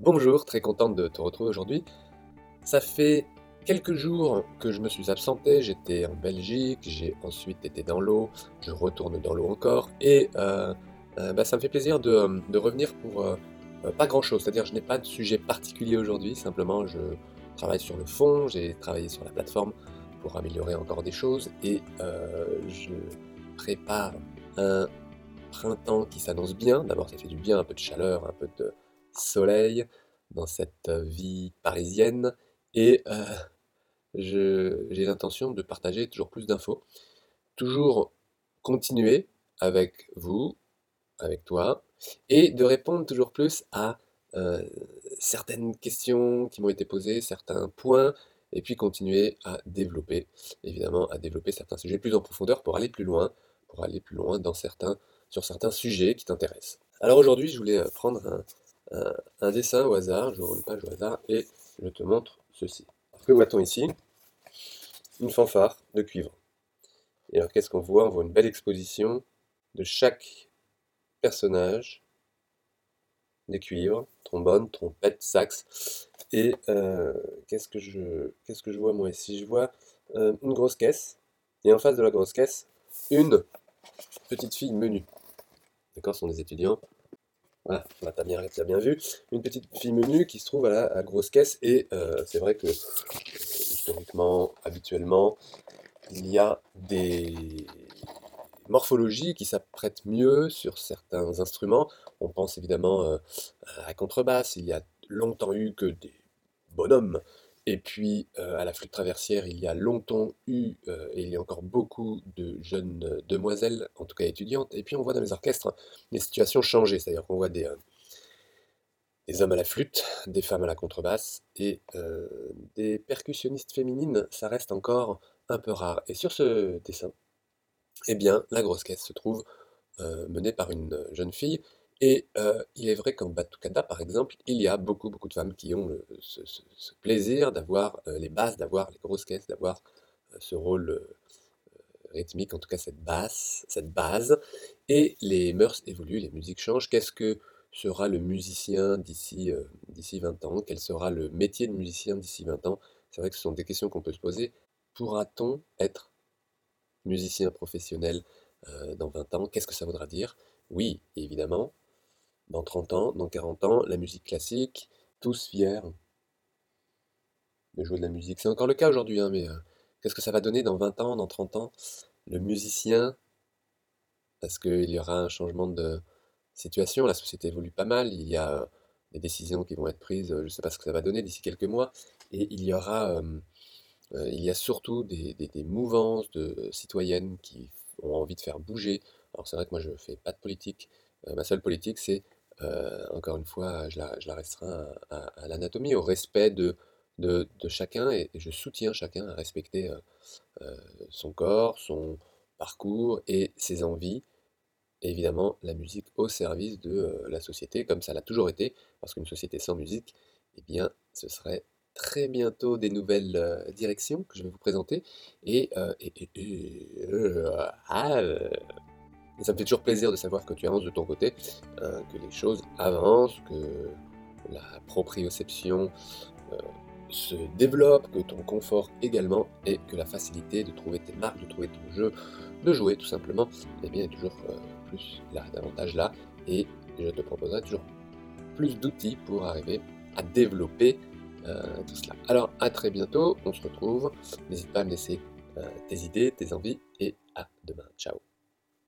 Bonjour, très contente de te retrouver aujourd'hui. Ça fait quelques jours que je me suis absenté, j'étais en Belgique, j'ai ensuite été dans l'eau, je retourne dans l'eau encore, et euh, euh, bah, ça me fait plaisir de, de revenir pour euh, euh, pas grand chose, c'est-à-dire je n'ai pas de sujet particulier aujourd'hui, simplement je travaille sur le fond, j'ai travaillé sur la plateforme pour améliorer encore des choses, et euh, je prépare un printemps qui s'annonce bien. D'abord, ça fait du bien, un peu de chaleur, un peu de soleil dans cette vie parisienne. Et euh, j'ai l'intention de partager toujours plus d'infos, toujours continuer avec vous, avec toi, et de répondre toujours plus à euh, certaines questions qui m'ont été posées, certains points, et puis continuer à développer, évidemment, à développer certains sujets plus en profondeur pour aller plus loin, pour aller plus loin dans certains, sur certains sujets qui t'intéressent. Alors aujourd'hui, je voulais euh, prendre un, un- un dessin au hasard, j'ouvre une page au hasard et je te montre ceci. Que voit-on ici? Une fanfare de cuivre. Et alors qu'est-ce qu'on voit? On voit une belle exposition de chaque personnage, des cuivres, trombone, trompette, sax. Et euh, qu'est-ce que je, que je vois moi ici? Je vois euh, une grosse caisse, et en face de la grosse caisse, une petite fille menue. D'accord, ce sont des étudiants. Voilà, là, t'as bien, vu. Une petite fille menue qui se trouve à la, la grosse caisse, et euh, c'est vrai que historiquement, habituellement, il y a des morphologies qui s'apprêtent mieux sur certains instruments. On pense évidemment euh, à la contrebasse, il y a longtemps eu que des bonhommes. Et puis euh, à la flûte traversière, il y a longtemps eu, euh, et il y a encore beaucoup de jeunes euh, demoiselles, en tout cas étudiantes. Et puis on voit dans les orchestres des situations changer, c'est-à-dire qu'on voit des, des hommes à la flûte, des femmes à la contrebasse, et des percussionnistes féminines, ça reste encore un peu rare. Et sur ce dessin, eh bien, la grosse caisse se trouve menée par une jeune fille. Et euh, il est vrai qu'en Batucada, par exemple, il y a beaucoup, beaucoup de femmes qui ont ce, plaisir d'avoir euh, les basses, d'avoir les grosses caisses, d'avoir euh, ce rôle rythmique, en tout cas cette basse, cette base. Et les mœurs évoluent, les musiques changent. Qu'est-ce que sera le musicien d'ici d'ici 20 ans? Quel sera le métier de musicien d'ici 20 ans? C'est vrai que ce sont des questions qu'on peut se poser. Pourra-t-on être musicien professionnel dans 20 ans, qu'est-ce que ça voudra dire? Oui, évidemment, dans 30 ans, dans 40 ans, la musique classique, tous fiers de jouer de la musique. C'est encore le cas aujourd'hui, hein, mais euh, qu'est-ce que ça va donner dans 20 ans, dans 30 ans? Le musicien, parce qu'il y aura un changement de situation, la société évolue pas mal, il y a euh, des décisions qui vont être prises, euh, je ne sais pas ce que ça va donner d'ici quelques mois, et il y aura il y a surtout des, des- mouvances de citoyennes qui ont envie de faire bouger. Alors c'est vrai que moi je fais pas de politique. Ma seule politique c'est, euh, encore une fois, je la, je la restreins à, l'anatomie, au respect de, chacun et, je soutiens chacun à respecter euh, euh, son corps, son parcours et ses envies. Évidemment la musique au service de la société, comme ça l'a toujours été, parce qu'une société sans musique, eh bien ce serait très bientôt des nouvelles directions que je vais vous présenter. Et, et- ah, ça me fait toujours plaisir de savoir que tu avances de ton côté, euh, que les choses avancent, que la proprioception euh, se développe, que ton confort également, et que la facilité de trouver tes marques, de trouver ton jeu, de jouer tout simplement, eh bien est toujours euh, plus là, davantage là. Et je te proposerai toujours plus d'outils pour arriver à développer tout cela. Alors à très bientôt, on se retrouve. N'hésite pas à me laisser tes idées, tes envies et à demain. Ciao